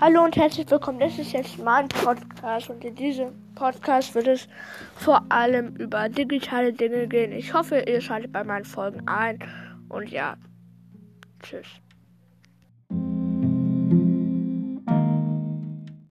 Hallo und herzlich willkommen. Das ist jetzt mein Podcast und in diesem Podcast wird es vor allem über digitale Dinge gehen. Ich hoffe, ihr schaltet bei meinen Folgen ein und ja, tschüss.